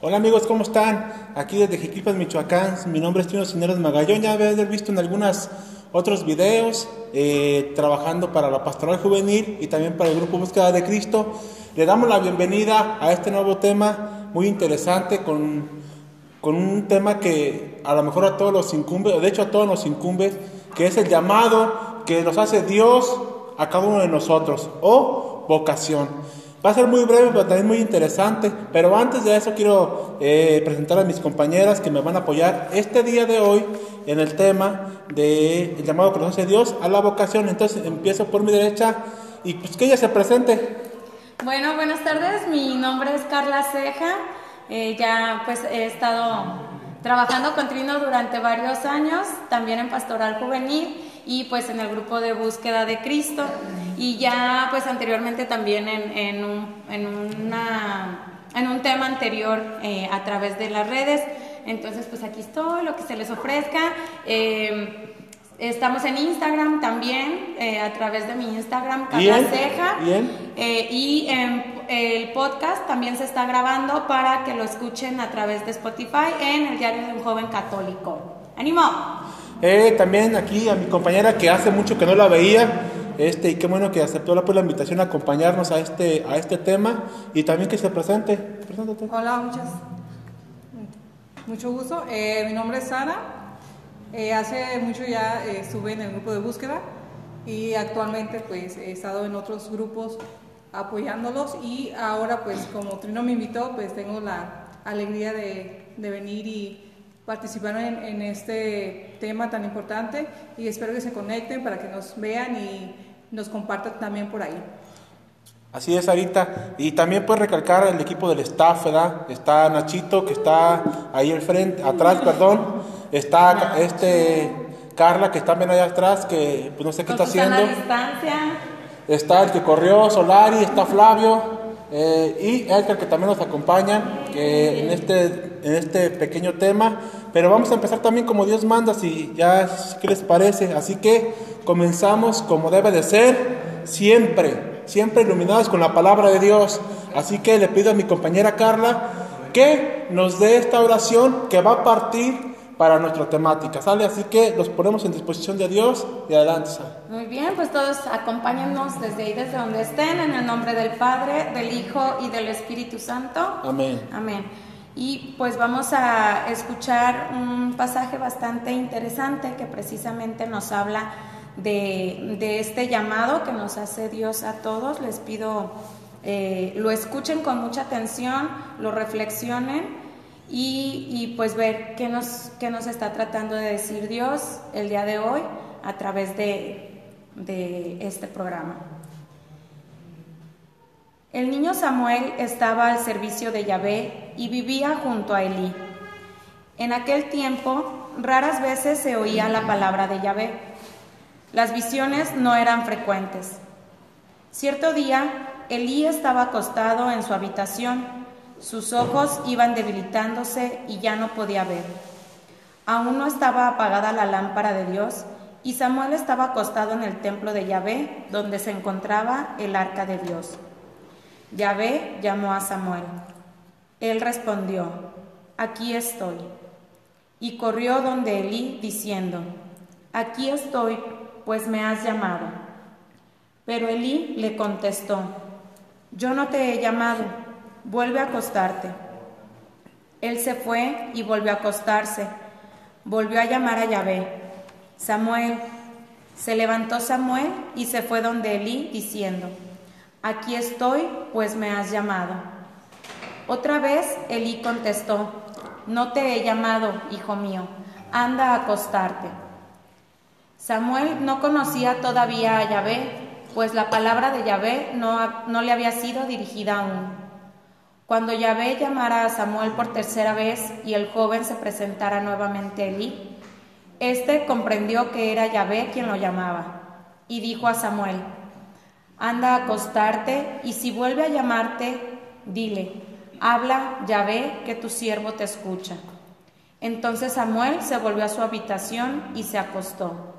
Hola amigos, ¿cómo están? Aquí desde Jiquipas, Michoacán. Mi nombre es Tino Cineros Magallón. Ya habéis visto en algunos otros videos eh, trabajando para la Pastoral Juvenil y también para el Grupo Búsqueda de Cristo. Le damos la bienvenida a este nuevo tema muy interesante con, con un tema que a lo mejor a todos los incumbe, o de hecho a todos nos incumbe, que es el llamado que nos hace Dios a cada uno de nosotros o vocación. Va a ser muy breve, pero también muy interesante. Pero antes de eso quiero eh, presentar a mis compañeras que me van a apoyar este día de hoy en el tema del llamado que nos hace Dios a la vocación. Entonces empiezo por mi derecha y pues que ella se presente. Bueno, buenas tardes. Mi nombre es Carla Ceja. Eh, ya pues he estado trabajando con Trino durante varios años, también en Pastoral Juvenil y pues en el grupo de búsqueda de Cristo y ya pues anteriormente también en, en, un, en, una, en un tema anterior eh, a través de las redes. Entonces pues aquí estoy, lo que se les ofrezca. Eh, estamos en Instagram también, eh, a través de mi Instagram, Carla Ceja. y el podcast también se está grabando para que lo escuchen a través de Spotify en el diario de un joven católico. ¡Ánimo! Eh, también aquí a mi compañera que hace mucho que no la veía, este, y qué bueno que aceptó la, pues, la invitación a acompañarnos a este, a este tema y también que se presente. Preséntate. Hola, muchas, mucho gusto. Eh, mi nombre es Sara. Eh, hace mucho ya estuve en el grupo de búsqueda y actualmente pues he estado en otros grupos apoyándolos y ahora pues como Trino me invitó pues tengo la alegría de, de venir y participaron en, este tema tan importante y espero que se conecten para que nos vean y nos compartan también por ahí. Así es, Arita. Y también puedes recalcar el equipo del staff, ¿verdad? Está Nachito, que está ahí al frente, atrás, perdón. Está este Carla, que está bien allá atrás, que pues, no sé qué está haciendo. distancia. Está el que corrió, Solari, está Flavio. Eh, y Edgar que también nos acompaña en, este, en este pequeño tema. Pero vamos a empezar también como Dios manda, si ya qué les parece. Así que comenzamos como debe de ser, siempre, siempre iluminados con la palabra de Dios. Así que le pido a mi compañera Carla que nos dé esta oración que va a partir para nuestra temática, ¿sale? Así que los ponemos en disposición de Dios y adelante. Muy bien, pues todos acompáñennos desde ahí, desde donde estén, en el nombre del Padre, del Hijo y del Espíritu Santo. Amén. Amén. Y pues vamos a escuchar un pasaje bastante interesante que precisamente nos habla de, de este llamado que nos hace Dios a todos. Les pido eh, lo escuchen con mucha atención, lo reflexionen y, pues ver qué nos, qué nos está tratando de decir Dios el día de hoy a través de, de este programa. El niño Samuel estaba al servicio de Yahvé y vivía junto a Elí. En aquel tiempo, raras veces se oía la palabra de Yahvé. Las visiones no eran frecuentes. Cierto día, Elí estaba acostado en su habitación sus ojos iban debilitándose y ya no podía ver. Aún no estaba apagada la lámpara de Dios y Samuel estaba acostado en el templo de Yahvé, donde se encontraba el arca de Dios. Yahvé llamó a Samuel. Él respondió, aquí estoy. Y corrió donde Elí, diciendo, aquí estoy, pues me has llamado. Pero Elí le contestó, yo no te he llamado vuelve a acostarte. Él se fue y volvió a acostarse. Volvió a llamar a Yahvé. Samuel. Se levantó Samuel y se fue donde Elí, diciendo, Aquí estoy, pues me has llamado. Otra vez Elí contestó, No te he llamado, hijo mío, anda a acostarte. Samuel no conocía todavía a Yahvé, pues la palabra de Yahvé no, no le había sido dirigida aún. Cuando Yahvé llamara a Samuel por tercera vez y el joven se presentara nuevamente a Elí, éste comprendió que era Yahvé quien lo llamaba y dijo a Samuel, anda a acostarte y si vuelve a llamarte, dile, habla Yahvé que tu siervo te escucha. Entonces Samuel se volvió a su habitación y se acostó.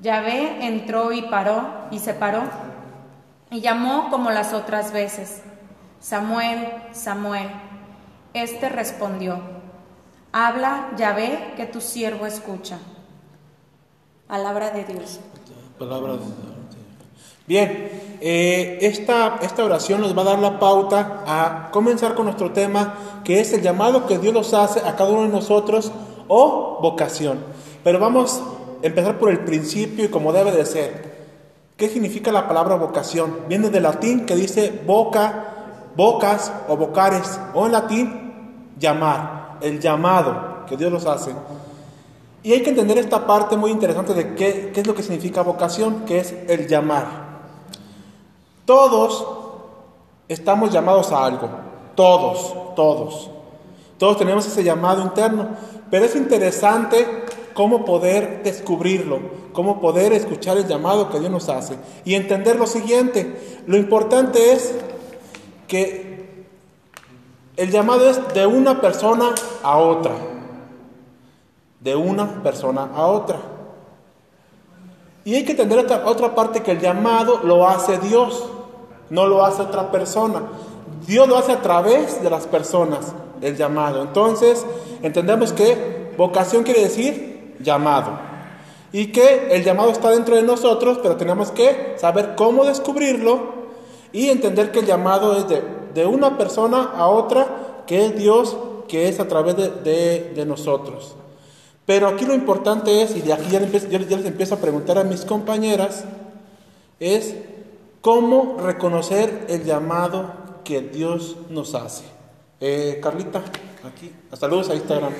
Yahvé entró y paró y se paró y llamó como las otras veces. Samuel, Samuel. Este respondió, Habla, Yahvé, que tu siervo escucha. Palabra de Dios. Palabra de Dios. Bien, eh, esta, esta oración nos va a dar la pauta a comenzar con nuestro tema, que es el llamado que Dios nos hace a cada uno de nosotros o vocación. Pero vamos a empezar por el principio y como debe de ser. ¿Qué significa la palabra vocación? Viene del latín que dice boca, bocas o vocares, o en latín llamar el llamado que Dios nos hace. Y hay que entender esta parte muy interesante de qué, qué es lo que significa vocación, que es el llamar. Todos estamos llamados a algo, todos, todos. Todos tenemos ese llamado interno, pero es interesante cómo poder descubrirlo, cómo poder escuchar el llamado que Dios nos hace y entender lo siguiente. Lo importante es que el llamado es de una persona a otra. De una persona a otra. Y hay que entender otra, parte que el llamado lo hace Dios, no lo hace otra persona. Dios lo hace a través de las personas, el llamado. Entonces, entendemos que vocación quiere decir llamado. Y que el llamado está dentro de nosotros, pero tenemos que saber cómo descubrirlo y entender que el llamado es de de una persona a otra, que es Dios, que es a través de, nosotros. Pero aquí lo importante es, y de aquí ya les, empiezo, a preguntar a mis compañeras, es cómo reconocer el llamado que Dios nos hace. Eh, Carlita, aquí, saludos a Instagram.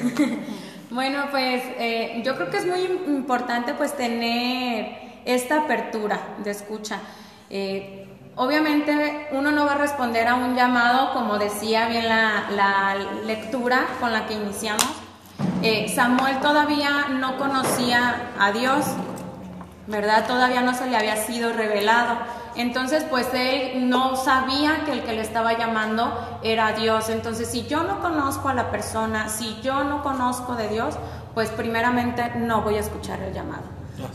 bueno, pues eh, yo creo que es muy importante pues tener esta apertura de escucha. Eh, Obviamente uno no va a responder a un llamado, como decía bien la, lectura con la que iniciamos. Eh, Samuel todavía no conocía a Dios, ¿verdad? Todavía no se le había sido revelado. Entonces, pues él no sabía que el que le estaba llamando era Dios. Entonces, si yo no conozco a la persona, si yo no conozco de Dios, pues primeramente no voy a escuchar el llamado,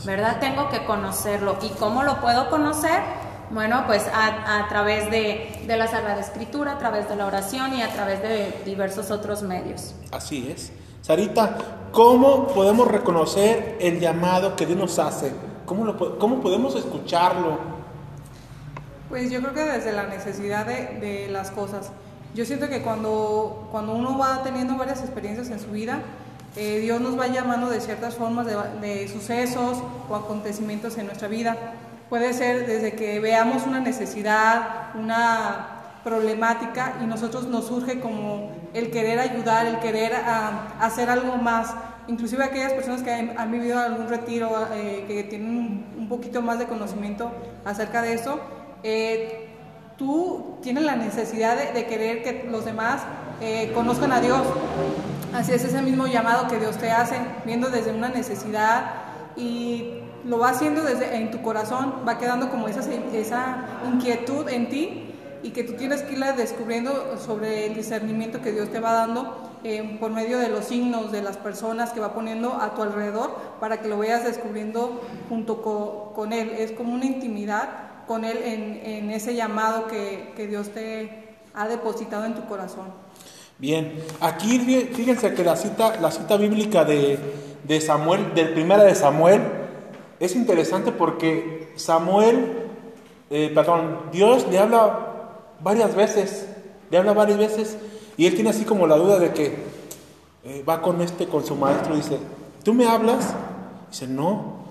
¿verdad? Tengo que conocerlo. ¿Y cómo lo puedo conocer? Bueno, pues a, través de, la Sagrada Escritura, a través de la oración y a través de diversos otros medios. Así es. Sarita, ¿cómo podemos reconocer el llamado que Dios nos hace? ¿Cómo, lo, cómo podemos escucharlo? Pues yo creo que desde la necesidad de, las cosas. Yo siento que cuando, cuando uno va teniendo varias experiencias en su vida, eh, Dios nos va llamando de ciertas formas de, de sucesos o acontecimientos en nuestra vida. Puede ser desde que veamos una necesidad, una problemática y nosotros nos surge como el querer ayudar, el querer ah, hacer algo más. Inclusive aquellas personas que han, vivido algún retiro, eh, que tienen un, poquito más de conocimiento acerca de eso, eh, tú tienes la necesidad de, querer que los demás eh, conozcan a Dios. Así es ese mismo llamado que Dios te hace, viendo desde una necesidad y lo va haciendo desde en tu corazón, va quedando como esa, esa inquietud en ti y que tú tienes que irla descubriendo sobre el discernimiento que Dios te va dando eh, por medio de los signos de las personas que va poniendo a tu alrededor para que lo vayas descubriendo junto con, Él. Es como una intimidad con Él en, ese llamado que, que, Dios te ha depositado en tu corazón. Bien, aquí fíjense que la cita, la cita bíblica de, de Samuel, del primera de Samuel, es interesante porque Samuel, eh, perdón, Dios le habla varias veces, le habla varias veces y él tiene así como la duda de que eh, va con este, con su maestro y dice, ¿tú me hablas? Dice, no.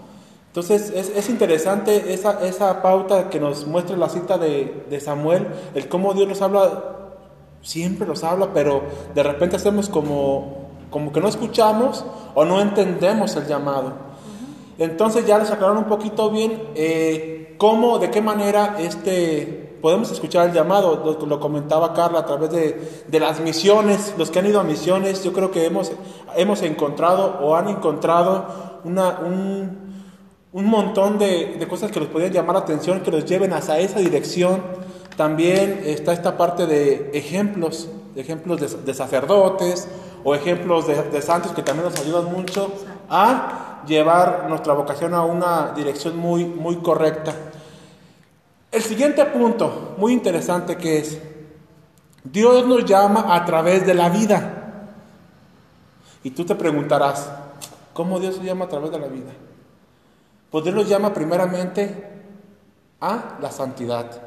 Entonces es, interesante esa, esa, pauta que nos muestra la cita de, de Samuel, el cómo Dios nos habla, siempre nos habla, pero de repente hacemos como, como que no escuchamos o no entendemos el llamado. Entonces ya les aclararon un poquito bien eh, cómo, de qué manera este, podemos escuchar el llamado. Lo, comentaba Carla a través de, las misiones, los que han ido a misiones, yo creo que hemos, hemos encontrado o han encontrado una, un, un, montón de, cosas que los podrían llamar la atención, que los lleven hacia esa dirección. También está esta parte de ejemplos, ejemplos de, sacerdotes o ejemplos de, de santos que también nos ayudan mucho a llevar nuestra vocación a una dirección muy, muy correcta. El siguiente punto, muy interesante, que es, Dios nos llama a través de la vida. Y tú te preguntarás, ¿cómo Dios se llama a través de la vida? Pues Dios nos llama primeramente a la santidad.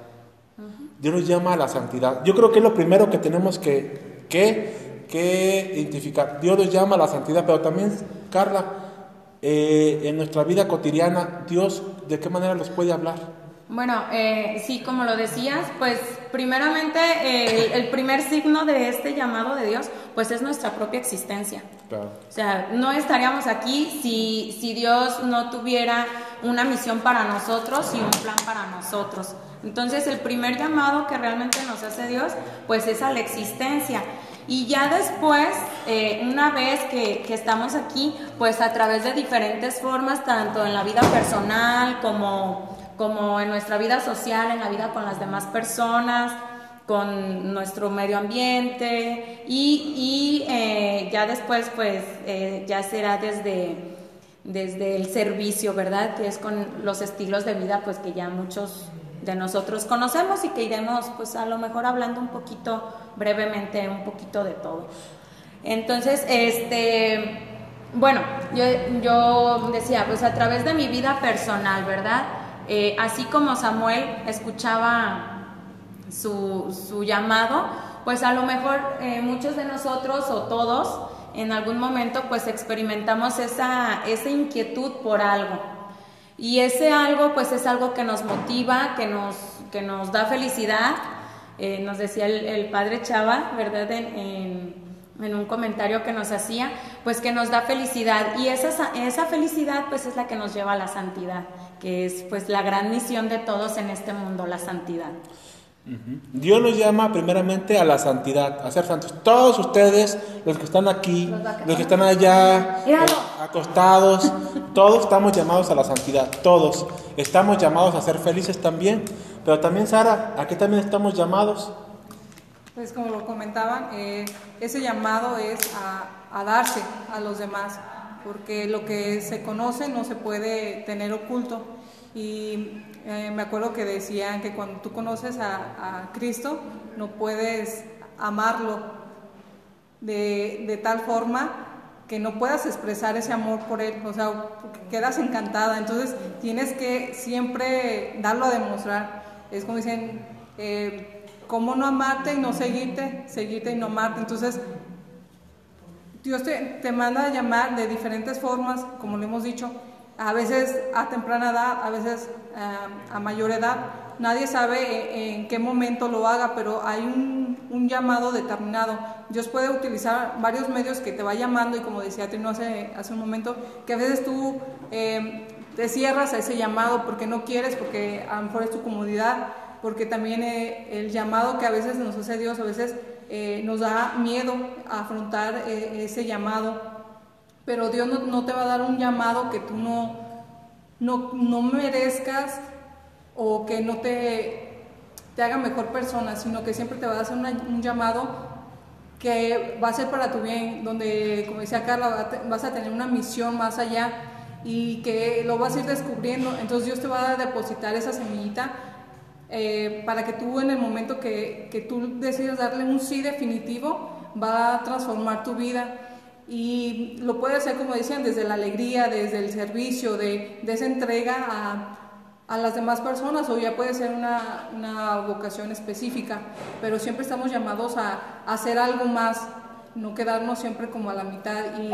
Dios nos llama a la santidad. Yo creo que es lo primero que tenemos que, que, que identificar. Dios nos llama a la santidad, pero también, Carla, eh, en nuestra vida cotidiana, Dios, ¿de qué manera nos puede hablar? Bueno, eh, sí, como lo decías, pues primeramente eh, el, primer signo de este llamado de Dios, pues es nuestra propia existencia. Claro. O sea, no estaríamos aquí si, si Dios no tuviera una misión para nosotros y un plan para nosotros. Entonces, el primer llamado que realmente nos hace Dios, pues es a la existencia. Y ya después, eh, una vez que, estamos aquí, pues a través de diferentes formas, tanto en la vida personal como, como en nuestra vida social, en la vida con las demás personas, con nuestro medio ambiente y, eh, ya después, pues eh, ya será desde, desde el servicio, ¿verdad? Que es con los estilos de vida, pues que ya muchos de nosotros conocemos y que iremos pues a lo mejor hablando un poquito brevemente un poquito de todo. Entonces, este bueno, yo, yo decía, pues a través de mi vida personal, ¿verdad? Eh, así como Samuel escuchaba su, su, llamado, pues a lo mejor eh, muchos de nosotros o todos en algún momento pues experimentamos esa, esa inquietud por algo, y ese algo, pues es algo que nos motiva, que nos, que nos da felicidad. Eh, nos decía el, padre Chava, ¿verdad? En, en, un comentario que nos hacía, pues que nos da felicidad. Y esa, esa felicidad, pues es la que nos lleva a la santidad, que es pues la gran misión de todos en este mundo, la santidad. Dios nos llama primeramente a la santidad, a ser santos. Todos ustedes, los que están aquí, los que están allá, eh, acostados, todos estamos llamados a la santidad, todos. Estamos llamados a ser felices también. Pero también, Sara, ¿a qué también estamos llamados? Pues como lo comentaban, eh, ese llamado es a, a darse a los demás, porque lo que se conoce no se puede tener oculto. Y eh, me acuerdo que decían que cuando tú conoces a, Cristo, no puedes amarlo de, de, tal forma que no puedas expresar ese amor por Él, o sea, quedas encantada. Entonces tienes que siempre darlo a demostrar. Es como dicen, eh, ¿cómo no amarte y no seguirte? Seguirte y no amarte. Entonces, Dios te, te manda a llamar de diferentes formas, como lo hemos dicho, a veces a temprana edad, a veces eh, a mayor edad. Nadie sabe en, qué momento lo haga, pero hay un, llamado determinado. Dios puede utilizar varios medios que te va llamando y como decía Trino hace, hace un momento, que a veces tú eh, te cierras a ese llamado porque no quieres, porque a lo mejor es tu comodidad, porque también eh, el llamado que a veces nos hace Dios, a veces nos da miedo a afrontar ese llamado pero Dios no, te va a dar un llamado que tú no, no, merezcas o que no te, te, haga mejor persona, sino que siempre te va a hacer un llamado que va a ser para tu bien, donde, como decía Carla, vas a tener una misión más allá y que lo vas a ir descubriendo. Entonces Dios te va a depositar esa semillita eh, para que tú en el momento que, que tú decidas darle un sí definitivo, va a transformar tu vida y lo puede hacer, como decían, desde la alegría, desde el servicio, de, de esa entrega a, a, las demás personas, o ya puede ser una, una, vocación específica, pero siempre estamos llamados a, a, hacer algo más, no quedarnos siempre como a la mitad, y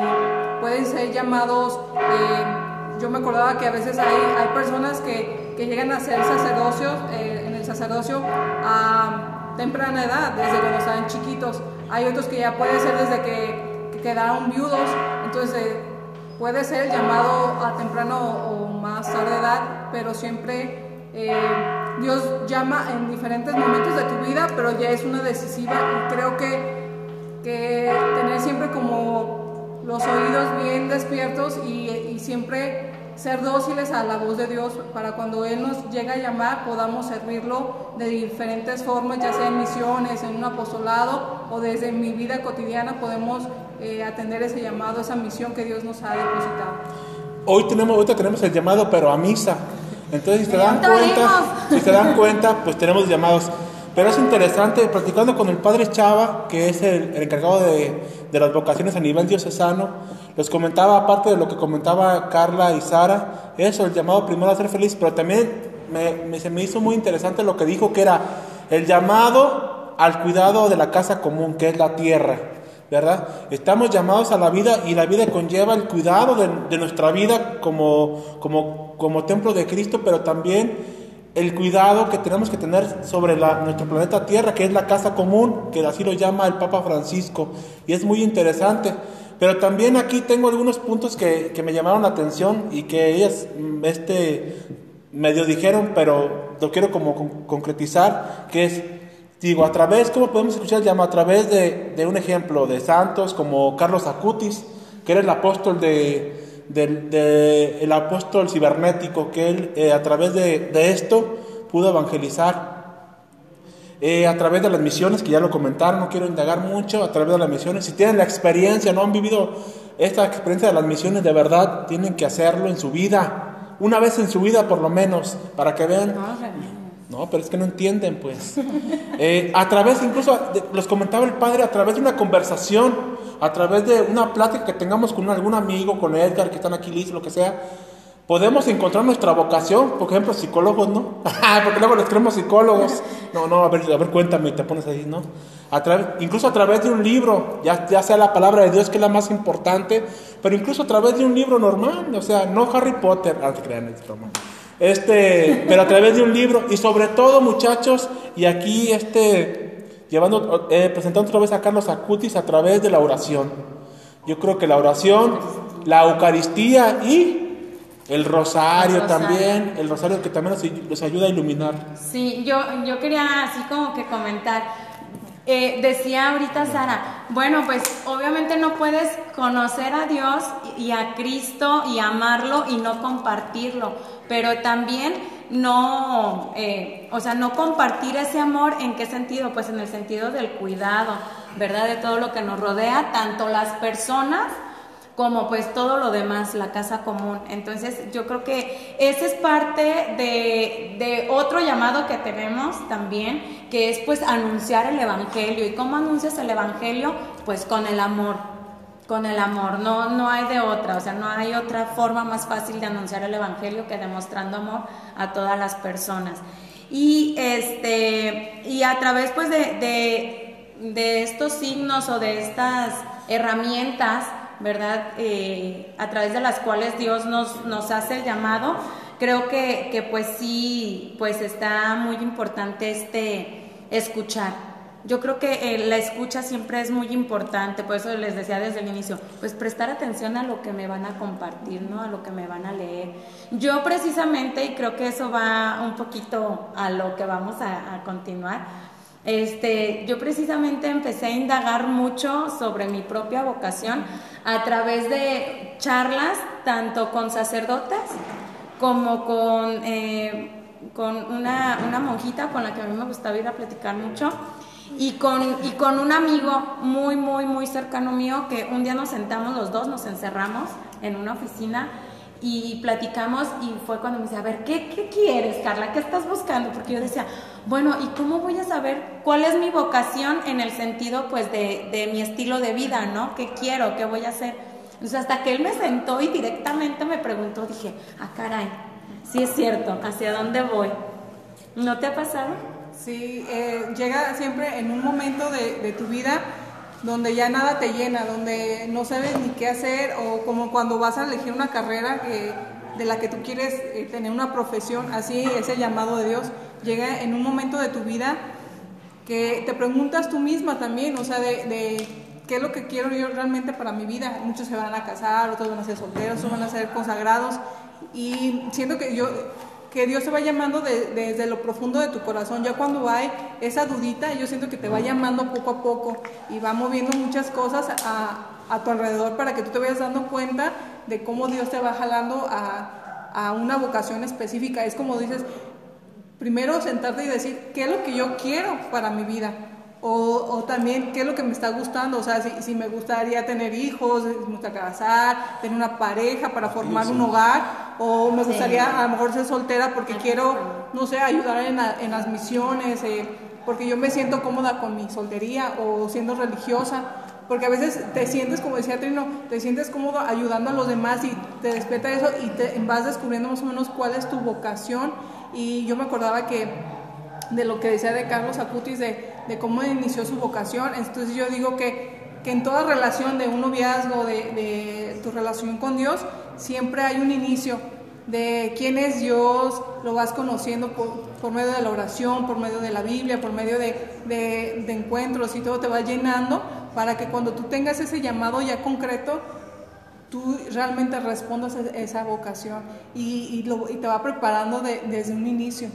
pueden ser llamados, eh, yo me acordaba que a veces hay, hay personas que, que llegan a ser sacerdocios, eh, en el sacerdocio a temprana edad, desde cuando están chiquitos, hay otros que ya puede ser desde que quedaron viudos, entonces puede ser llamado a temprano o más tarde edad, pero siempre eh, Dios llama en diferentes momentos de tu vida, pero ya es una decisiva y creo que, que tener siempre como los oídos bien despiertos y, y siempre ser dóciles a la voz de Dios para cuando Él nos llega a llamar podamos servirlo de diferentes formas, ya sea en misiones, en un apostolado o desde mi vida cotidiana podemos eh, atender ese llamado, esa misión que Dios nos ha depositado. Hoy tenemos, ahorita tenemos el llamado, pero a misa. Entonces, si se dan cuenta, si se dan cuenta, pues tenemos llamados. Pero es interesante, platicando con el padre Chava, que es el, encargado de, de, las vocaciones a nivel diocesano, les comentaba, aparte de lo que comentaba Carla y Sara, eso, el llamado primero a ser feliz, pero también me, se me hizo muy interesante lo que dijo, que era el llamado al cuidado de la casa común, que es la tierra. ¿Verdad? Estamos llamados a la vida y la vida conlleva el cuidado de, nuestra vida como, como, como, templo de Cristo, pero también el cuidado que tenemos que tener sobre la, nuestro planeta Tierra, que es la casa común, que así lo llama el Papa Francisco, y es muy interesante. Pero también aquí tengo algunos puntos que, que me llamaron la atención y que ellas mm, este, medio dijeron, pero lo quiero como concretizar, que es Digo, a través, ¿cómo podemos escuchar el llamado? A través de, de, un ejemplo de santos como Carlos Acutis, que era el apóstol de, el apóstol cibernético, que él eh, a través de, esto pudo evangelizar. Eh, a través de las misiones, que ya lo comentaron, no quiero indagar mucho, a través de las misiones, si tienen la experiencia, no han vivido esta experiencia de las misiones de verdad, tienen que hacerlo en su vida, una vez en su vida por lo menos, para que vean no, pero es que no entienden, pues. Eh, a través, incluso, los comentaba el padre, a través de una conversación, a través de una plática que tengamos con algún amigo, con Edgar, que están aquí listos, lo que sea, podemos encontrar nuestra vocación, por ejemplo, psicólogos, ¿no? Porque luego les creemos psicólogos. No, no, a ver, a ver, cuéntame, te pones ahí, ¿no? Través, incluso a través de un libro, ya, sea la palabra de Dios, que es la más importante, pero incluso a través de un libro normal, o sea, no Harry Potter, ah, crean, es broma. Este, pero a través de un libro y sobre todo, muchachos, y aquí este llevando eh, presentando otra vez a Carlos Acutis a través de la oración. Yo creo que la oración, la Eucaristía y el rosario, también, el rosario que también nos, ayuda a iluminar. Sí, yo, yo quería así como que comentar, eh, decía ahorita Sara, bueno, pues obviamente no puedes conocer a Dios y a Cristo y amarlo y no compartirlo, pero también no, eh, o sea, no compartir ese amor, ¿en qué sentido? Pues en el sentido del cuidado, ¿verdad? De todo lo que nos rodea, tanto las personas como pues todo lo demás, la casa común. Entonces yo creo que ese es parte de, de, otro llamado que tenemos también, que es pues anunciar el Evangelio. ¿Y cómo anuncias el Evangelio? Pues con el amor, con el amor, no, no hay de otra, o sea, no hay otra forma más fácil de anunciar el Evangelio que demostrando amor a todas las personas. Y, este, y a través pues de, de, estos signos o de estas herramientas, ¿verdad? Eh, a través de las cuales Dios nos, nos hace el llamado, creo que, que pues sí, pues está muy importante este escuchar yo creo que eh, la escucha siempre es muy importante, por eso les decía desde el inicio, pues prestar atención a lo que me van a compartir, ¿no? A lo que me van a leer. Yo precisamente, y creo que eso va un poquito a lo que vamos a, continuar, este, yo precisamente empecé a indagar mucho sobre mi propia vocación a través de charlas, tanto con sacerdotes como con, eh, con una, una monjita con la que a mí me gustaba ir a platicar mucho y con, y con un amigo muy, muy, muy cercano mío que un día nos sentamos los dos, nos encerramos en una oficina y platicamos y fue cuando me dice, a ver, ¿qué, ¿qué, quieres, Carla? ¿Qué estás buscando? Porque yo decía, bueno, ¿y cómo voy a saber cuál es mi vocación en el sentido, pues, de, de mi estilo de vida, ¿no? ¿Qué quiero? ¿Qué voy a hacer? Entonces, hasta que él me sentó y directamente me preguntó, dije, ah, caray, sí es cierto, ¿hacia dónde voy? ¿No te ha pasado? Sí, eh, llega siempre en un momento de, tu vida donde ya nada te llena, donde no sabes ni qué hacer, o como cuando vas a elegir una carrera que, de la que tú quieres eh, tener una profesión, así es el llamado de Dios, llega en un momento de tu vida que te preguntas tú misma también, o sea, de, de qué es lo que quiero yo realmente para mi vida. Muchos se van a casar, otros van a ser solteros, otros van a ser consagrados, y siento que yo que Dios te va llamando desde lo profundo de tu corazón. Ya cuando hay esa dudita, yo siento que te va llamando poco a poco y va moviendo muchas cosas a, tu alrededor para que tú te vayas dando cuenta de cómo Dios te va jalando a, a una vocación específica. Es como dices, primero sentarte y decir, ¿qué es lo que yo quiero para mi vida? O, también qué es lo que me está gustando, o sea, si, me gustaría tener hijos, si me gusta casar, tener una pareja para formar un hogar, o me gustaría a lo mejor ser soltera porque quiero, no sé, ayudar en, las misiones, eh, porque yo me siento cómoda con mi soltería o siendo religiosa, porque a veces te sientes, como decía Trino, te sientes cómodo ayudando a los demás y te despierta eso y te vas descubriendo más o menos cuál es tu vocación. Y yo me acordaba que de lo que decía de Carlos Acutis, de, de cómo inició su vocación, entonces yo digo que, que en toda relación de un noviazgo, de, de tu relación con Dios, siempre hay un inicio de quién es Dios, lo vas conociendo por, medio de la oración, por medio de la Biblia, por medio de, de, encuentros y todo te va llenando para que cuando tú tengas ese llamado ya concreto, tú realmente respondas a esa vocación y, lo, y te va preparando desde un inicio.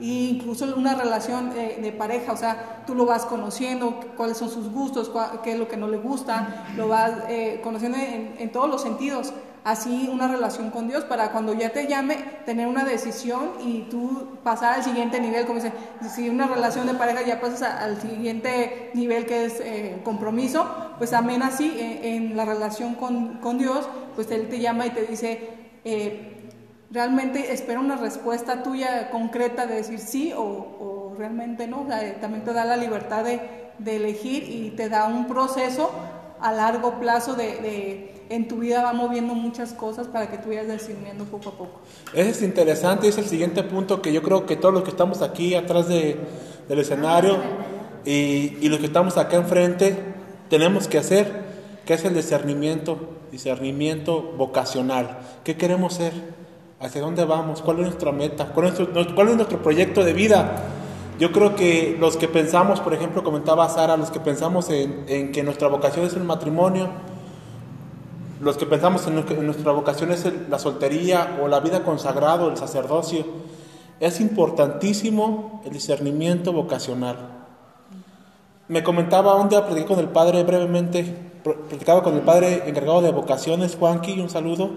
E incluso una relación eh, de pareja, o sea, tú lo vas conociendo, cuáles son sus gustos, qué es lo que no le gusta, lo vas eh, conociendo en, en todos los sentidos así una relación con Dios para cuando ya te llame tener una decisión y tú pasar al siguiente nivel, como dice, si una relación de pareja ya pasas al siguiente nivel que es eh, compromiso, pues también así eh, en la relación con, con, Dios, pues Él te llama y te dice, eh, realmente espera una respuesta tuya concreta de decir sí o, realmente no, también te da la libertad de, de, elegir y te da un proceso a largo plazo de en tu vida va moviendo muchas cosas para que tú vayas decidiendo poco a poco. Ese es interesante, es el siguiente punto que yo creo que todos los que estamos aquí atrás de, del escenario y, y, los que estamos acá enfrente tenemos que hacer, que es el discernimiento, discernimiento vocacional. ¿Qué queremos ser? ¿Hacia dónde vamos? ¿Cuál es nuestra meta? ¿Cuál es nuestro, cuál es nuestro proyecto de vida? Yo creo que los que pensamos, por ejemplo, comentaba Sara, los que pensamos en, en que nuestra vocación es el matrimonio, los que pensamos en, nuestra vocación es la soltería o la vida consagrada, el sacerdocio, es importantísimo el discernimiento vocacional. Me comentaba un día, prediqué con el padre brevemente, platicaba con el padre encargado de vocaciones, Juanqui, un saludo,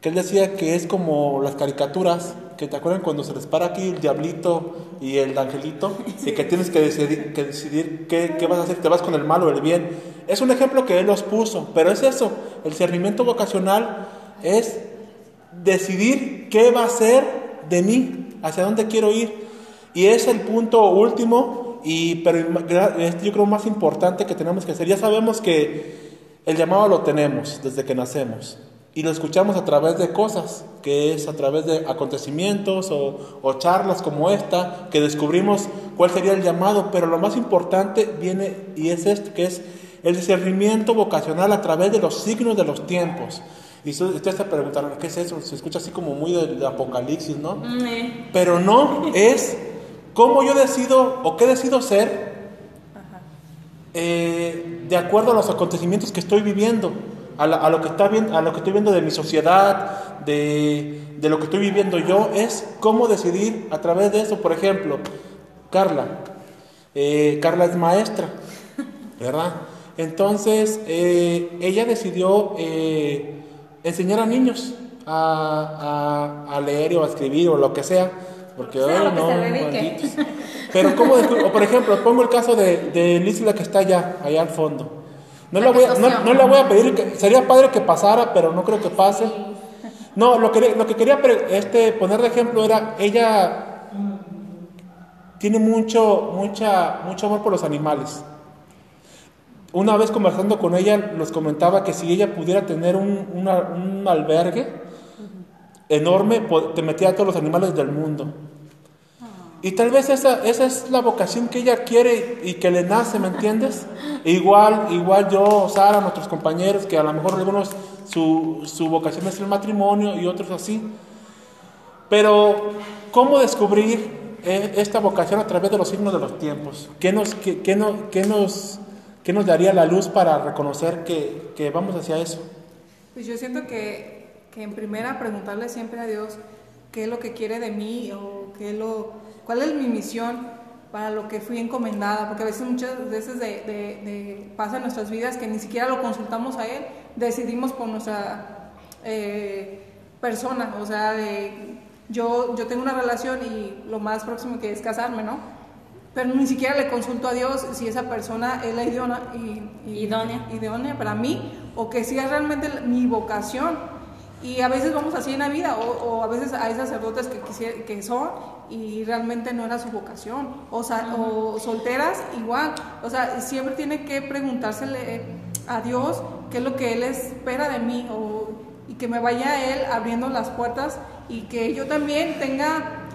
que él decía que es como las caricaturas, que te acuerdan cuando se les para aquí el diablito y el angelito, y que tienes que decidir, que decidir qué, qué, vas a hacer, te vas con el mal o el bien. Es un ejemplo que él los puso, pero es eso, el discernimiento vocacional es decidir qué va a ser de mí, hacia dónde quiero ir. Y es el punto último, y, pero yo creo más importante que tenemos que hacer. Ya sabemos que el llamado lo tenemos desde que nacemos y lo escuchamos a través de cosas, que es a través de acontecimientos o, o, charlas como esta, que descubrimos cuál sería el llamado, pero lo más importante viene y es esto, que es el discernimiento vocacional a través de los signos de los tiempos. Y ustedes se preguntarán, ¿qué es eso? Se escucha así como muy de, de apocalipsis, ¿no? Mm. Pero no, es cómo yo decido o qué decido ser eh, de acuerdo a los acontecimientos que estoy viviendo a, la, a, lo que está bien, a lo que estoy viendo de mi sociedad, de, de, lo que estoy viviendo yo, es cómo decidir a través de eso. Por ejemplo, Carla. Eh, Carla es maestra, ¿verdad? Entonces, eh, ella decidió eh, enseñar a niños a, a, a, leer o a escribir o lo que sea. Porque, oh, no, Pero, ¿cómo? O, por ejemplo, pongo el caso de, de Lisla que está allá, allá al fondo. No la, voy a, no, no la voy a pedir, que, sería padre que pasara, pero no creo que pase. No, lo que, lo que quería este, poner de ejemplo era, ella tiene mucho, mucha, mucho amor por los animales. Una vez conversando con ella, nos comentaba que si ella pudiera tener un, una, un albergue enorme, te metía a todos los animales del mundo. Y tal vez esa, esa es la vocación que ella quiere y que le nace, ¿me entiendes? Igual, igual yo, Sara, nuestros compañeros, que a lo mejor algunos su, su vocación es el matrimonio y otros así. Pero, ¿cómo descubrir eh, esta vocación a través de los signos de los tiempos? ¿Qué nos, qué, qué no, qué nos, qué nos daría la luz para reconocer que, que vamos hacia eso? Pues yo siento que, que en primera preguntarle siempre a Dios qué es lo que quiere de mí o qué es lo ¿Cuál es mi misión para lo que fui encomendada? Porque a veces, muchas veces de, de, de pasa en nuestras vidas que ni siquiera lo consultamos a Él, decidimos por nuestra eh, persona, o sea, de, yo, yo tengo una relación y lo más próximo que es casarme, ¿no? Pero ni siquiera le consulto a Dios si esa persona es la idónea, y, y, idónea. idónea para mí o que sea realmente mi vocación. Y a veces vamos así en la vida, o, o a veces hay sacerdotes que, que son y realmente no era su vocación. O, sea, o solteras igual. O sea, siempre tiene que preguntársele a Dios qué es lo que Él espera de mí o, y que me vaya Él abriendo las puertas y que yo también tenga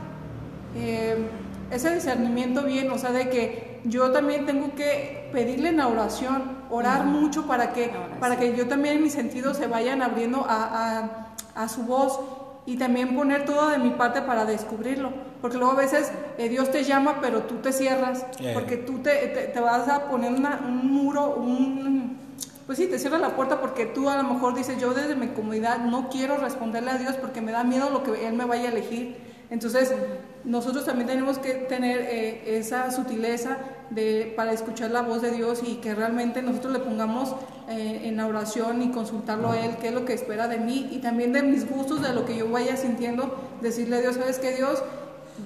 eh, ese discernimiento bien, o sea, de que yo también tengo que pedirle en la oración, orar mucho para que, para que yo también mis sentidos se vayan abriendo a, a, a su voz y también poner todo de mi parte para descubrirlo. Porque luego a veces eh, Dios te llama, pero tú te cierras, porque tú te, te, vas a poner un muro, un... Pues sí, te cierra la puerta porque tú a lo mejor dices, yo desde mi comunidad no quiero responderle a Dios porque me da miedo lo que Él me vaya a elegir. Entonces, nosotros también tenemos que tener eh, esa sutileza de, para escuchar la voz de Dios y que realmente nosotros le pongamos eh, en la oración y consultarlo a Él, qué es lo que espera de mí y también de mis gustos, de lo que yo vaya sintiendo, decirle a Dios, ¿sabes qué Dios?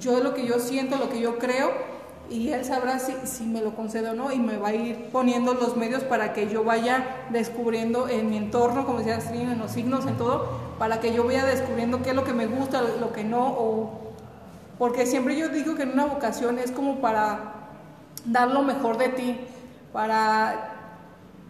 Yo lo que yo siento, lo que yo creo y Él sabrá si, si me lo concede o no y me va a ir poniendo los medios para que yo vaya descubriendo en mi entorno, como decía Astrid, en los signos, en todo, para que yo vaya descubriendo qué es lo que me gusta, lo que no, o porque siempre yo digo que en una vocación es como para dar lo mejor de ti, para,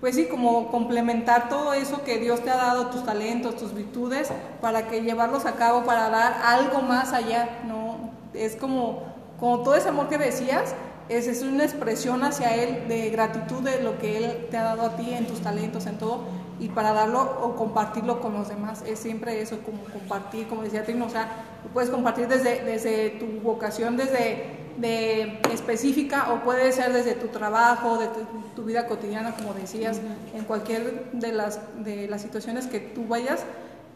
pues sí, como complementar todo eso que Dios te ha dado, tus talentos, tus virtudes, para que llevarlos a cabo, para dar algo más allá, ¿no? Es como, como todo ese amor que decías, es, es una expresión hacia Él de gratitud de lo que Él te ha dado a ti en tus talentos, en todo, y para darlo o compartirlo con los demás. Es siempre eso, como compartir, como decía Trino, o sea, puedes compartir desde, desde tu vocación, desde de específica o puede ser desde tu trabajo, de tu, vida cotidiana, como decías, en cualquier de las, de las situaciones que tú vayas,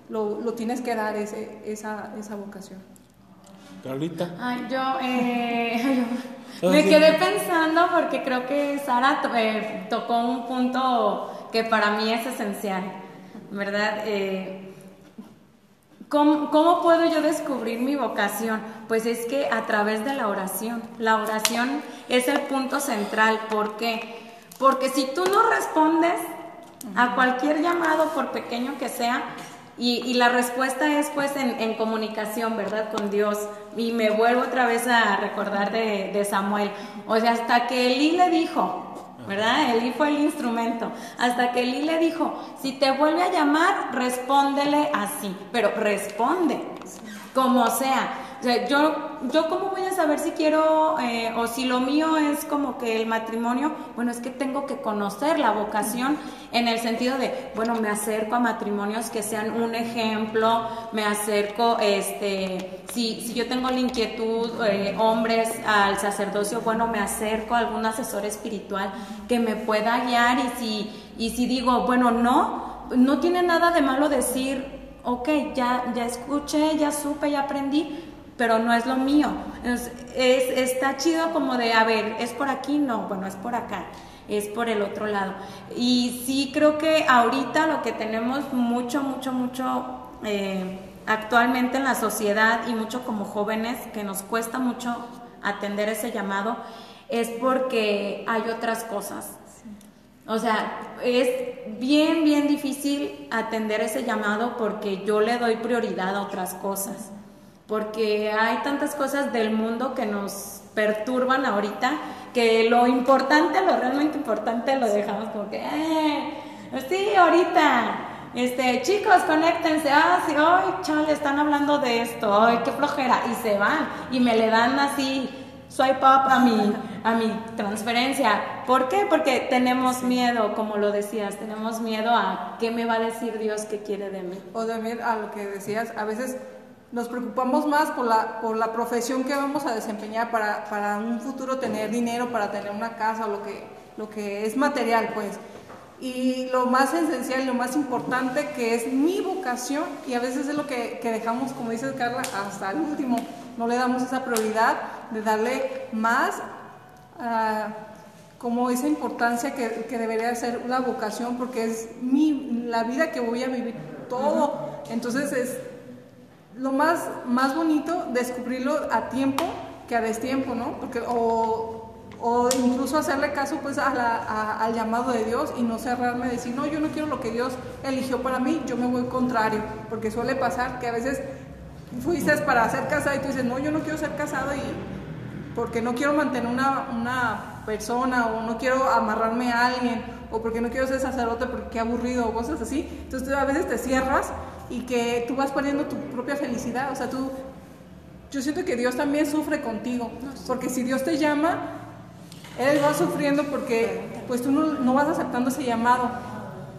lo, lo tienes que dar ese, esa, esa vocación. Carlita. Ay, yo, eh, me quedé pensando porque creo que Sara eh, tocó un punto que para mí es esencial, ¿verdad? Eh, ¿Cómo, puedo yo descubrir mi vocación? Pues es que a través de la oración. La oración es el punto central. ¿Por qué? Porque si tú no respondes a cualquier llamado, por pequeño que sea, y, la respuesta es pues en, comunicación, ¿verdad? Con Dios. Y me vuelvo otra vez a recordar de, de Samuel. O sea, hasta que Elí le dijo, ¿verdad? Elí fue el instrumento. Hasta que Elí le dijo, si te vuelve a llamar, respóndele así, pero responde, como sea. O sea, yo, yo cómo voy a saber si quiero eh, o si lo mío es como que el matrimonio, bueno, es que tengo que conocer la vocación en el sentido de, bueno, me acerco a matrimonios que sean un ejemplo, me acerco, este, si, si yo tengo la inquietud, eh, hombres, al sacerdocio, bueno, me acerco a algún asesor espiritual que me pueda guiar y si, y si digo, bueno, no, no tiene nada de malo decir, ok, ya, ya escuché, ya supe, ya aprendí, pero no es lo mío. Es, está chido como de, a ver, ¿es por aquí? No, bueno, es por acá, es por el otro lado. Y sí creo que ahorita lo que tenemos mucho, mucho, mucho eh, actualmente en la sociedad y mucho como jóvenes, que nos cuesta mucho atender ese llamado, es porque hay otras cosas. O sea, es bien, bien difícil atender ese llamado porque yo le doy prioridad a otras cosas porque hay tantas cosas del mundo que nos perturban ahorita que lo importante, lo realmente importante lo dejamos porque, eh, sí, ahorita, este, chicos, conéctense, ah, sí, ay, chale, están hablando de esto, ay, qué flojera, y se van, y me le dan así, swipe up a mi, a mi transferencia. ¿Por qué? Porque tenemos miedo, como lo decías, tenemos miedo a qué me va a decir Dios que quiere de mí. O también a lo que decías, a veces nos preocupamos más por la, por la profesión que vamos a desempeñar para, para un futuro tener dinero, para tener una casa o lo que, lo que es material, pues. Y lo más esencial, lo más importante que es mi vocación, y a veces es lo que, que dejamos, como dice Carla, hasta el último, no le damos esa prioridad de darle más uh, como esa importancia que, que, debería ser una vocación, porque es mi, la vida que voy a vivir todo. Entonces es lo más, más bonito descubrirlo a tiempo que a destiempo, ¿no? Porque, o, o incluso hacerle caso pues a la, al llamado de Dios y no cerrarme de decir, no, yo no quiero lo que Dios eligió para mí, yo me voy contrario, porque suele pasar que a veces fuiste para ser casado y tú dices, no, yo no quiero ser casado y porque no quiero mantener una, una persona o no quiero amarrarme a alguien o porque no quiero ser sacerdote porque qué aburrido o cosas así. Entonces tú a veces te cierras y que tú vas poniendo tu propia felicidad. O sea, tú, yo siento que Dios también sufre contigo, porque si Dios te llama, Él va sufriendo porque pues tú no, no vas aceptando ese llamado.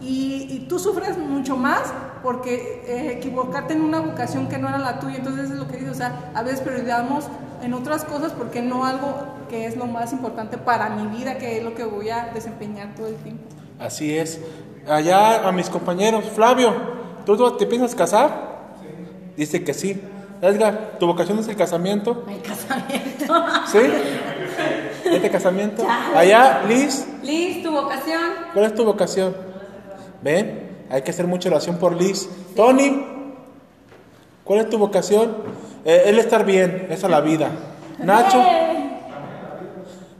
Y, y, tú sufres mucho más porque eh, equivocarte en una vocación que no era la tuya. Entonces es lo que digo, o sea, a veces priorizamos en otras cosas porque no algo que es lo más importante para mi vida, que es lo que voy a desempeñar todo el tiempo. Así es. Allá a mis compañeros, Flavio, ¿tú te piensas casar? Sí. Dice que sí. Edgar, ¿tu vocación es el casamiento? El casamiento. ¿Sí? ¿Este casamiento? Allá, Liz. Liz, ¿tu vocación? ¿Cuál es tu vocación? ¿Ven? Hay que hacer mucha oración por Liz. Tony, ¿cuál es tu vocación? Eh, él estar bien, es a la vida. Nacho.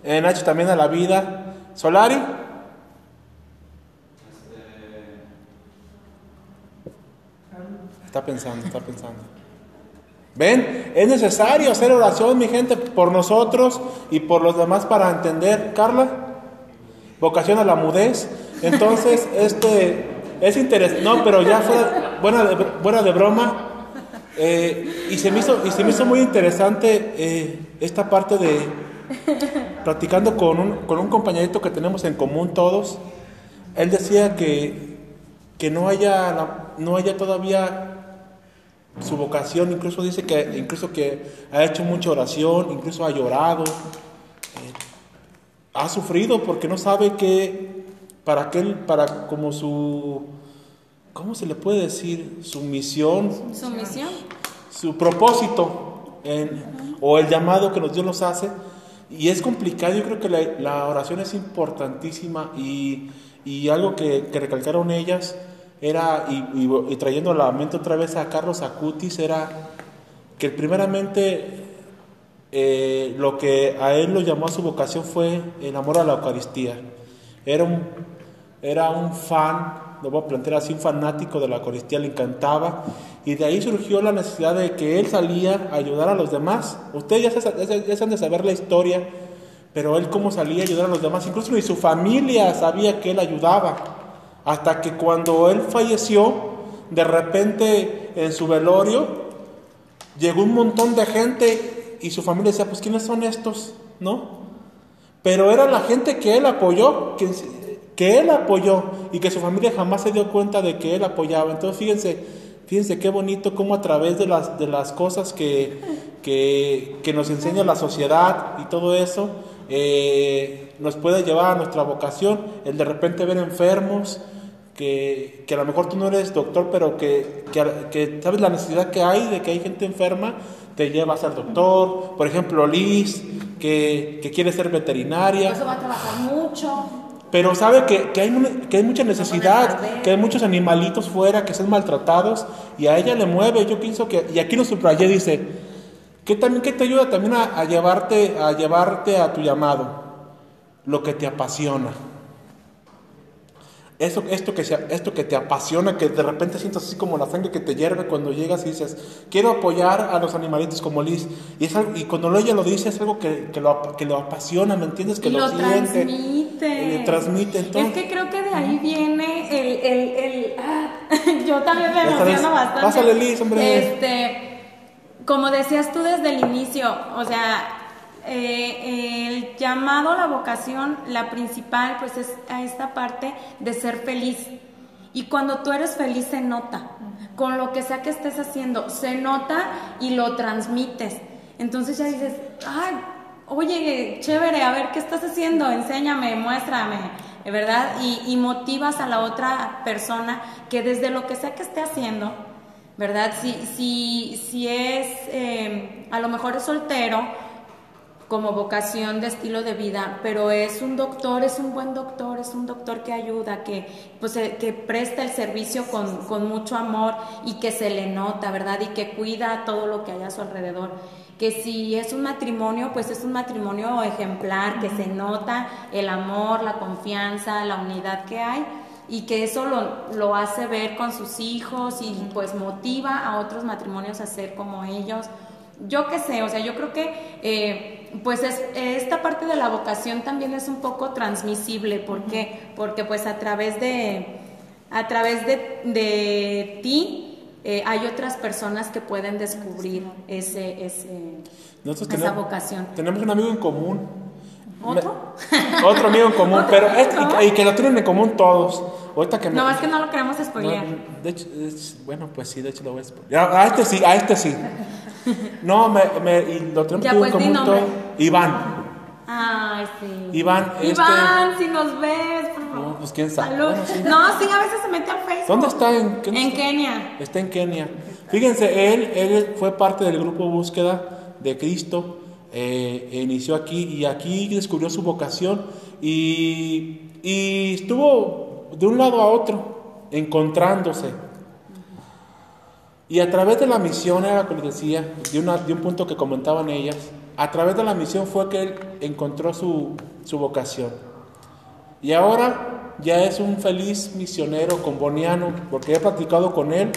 Eh, Nacho también a la vida. Solari. Está pensando, está pensando. ¿Ven? Es necesario hacer oración, mi gente, por nosotros y por los demás para entender. Carla, vocación a la mudez. Entonces, este es interesante. No, pero ya fue buena de, buena de broma. Eh, y, se me hizo, y se me hizo muy interesante eh, esta parte de practicando con un, con un compañerito que tenemos en común todos. Él decía que, que no, haya, no haya todavía su vocación, incluso dice que, incluso que ha hecho mucha oración, incluso ha llorado, eh, ha sufrido porque no sabe que para aquel, para como su ¿cómo se le puede decir? Su misión. Su misión. Su propósito o el llamado que Dios nos hace. Y es complicado, yo creo que la, oración es importantísima y, algo que, recalcaron ellas era, y, trayendo a la mente otra vez a Carlos Acutis, era que primeramente eh, lo que a él lo llamó a su vocación fue el amor a la Eucaristía. Era un, era un fan lo voy a plantear así, un fanático de la Eucaristía, le encantaba, y de ahí surgió la necesidad de que él salía a ayudar a los demás. Ustedes ya, se, han de saber la historia, pero él cómo salía a ayudar a los demás, incluso ni su familia sabía que él ayudaba, hasta que cuando él falleció, de repente en su velorio, llegó un montón de gente y su familia decía, pues ¿quiénes son estos? ¿No? Pero era la gente que él apoyó, que que él apoyó y que su familia jamás se dio cuenta de que él apoyaba. Entonces fíjense, fíjense qué bonito cómo a través de las, de las cosas que, que, nos enseña la sociedad y todo eso, eh, nos puede llevar a nuestra vocación, el de repente ver enfermos, que, que, a lo mejor tú no eres doctor, pero que, que, sabes la necesidad que hay de que hay gente enferma, te lleva a ser doctor. Por ejemplo, Liz, que, que quiere ser veterinaria. Eso va a trabajar mucho pero sabe que, que, hay, que hay mucha necesidad, que hay muchos animalitos fuera que son maltratados y a ella le mueve. Yo pienso que, y aquí lo subrayé, dice, que también que te ayuda también a, a, llevarte, a llevarte a tu llamado, lo que te apasiona. Eso, esto, que esto que te apasiona, que de repente sientes así como la sangre que te hierve cuando llegas y dices, quiero apoyar a los animalitos como Liz. Y, es y cuando ella lo dice es algo que, que, lo, que lo apasiona, ¿me entiendes? Que lo, lo siente. Transmite. transmite. Entonces, es que creo que de ahí viene el... el, el ah, yo también me emociono bastante. Pásale Liz, hombre. Este, como decías tú desde el inicio, o sea eh, el llamado, la vocación, la principal, pues es a esta parte de ser feliz. Y cuando tú eres feliz se nota, con lo que sea que estés haciendo, se nota y lo transmites. Entonces ya dices, ay, oye, chévere, a ver, ¿qué estás haciendo? Enséñame, muéstrame, ¿verdad? Y, motivas a la otra persona que desde lo que sea que esté haciendo, ¿verdad? Si, si, si es, eh, a lo mejor es soltero, como vocación de estilo de vida, pero es un doctor, es un buen doctor, es un doctor que ayuda, que, pues, eh, que presta el servicio con, con mucho amor y que se le nota, ¿verdad? Y que cuida todo lo que hay a su alrededor. Que si es un matrimonio, pues es un matrimonio ejemplar, que se nota el amor, la confianza, la unidad que hay. Y que eso lo, lo hace ver con sus hijos y pues motiva a otros matrimonios a ser como ellos. Yo qué sé, o sea, yo creo que eh, pues es, esta parte de la vocación también es un poco transmisible. ¿Por qué? Porque pues a través de, a través de, de ti eh, hay otras personas que pueden descubrir ese, ese, esa tenemos, vocación. Tenemos un amigo en común. ¿Otro? otro amigo en común, pero este, y, que lo tienen en común todos. Ahorita que no, es que no lo queremos spoilear. de hecho, bueno, pues sí, de hecho lo voy a spoilear. A este sí, a este sí. No, me, me y lo tenemos ya, pues, en común todo. Iván. Ay, sí. Iván, Iván, este... si nos ves, por favor. No, pues quién sabe. No, sí, a veces se mete al Facebook. ¿Dónde está? ¿En, en Kenia. Está en Kenia. Fíjense, él, él fue parte del grupo Búsqueda de Cristo eh, inició aquí y aquí descubrió su vocación y, y estuvo de un lado a otro encontrándose. Y a través de la misión, era lo que les decía, de, una, de un punto que comentaban ellas, a través de la misión fue que él encontró su, su vocación. Y ahora ya es un feliz misionero comboniano, porque he platicado con él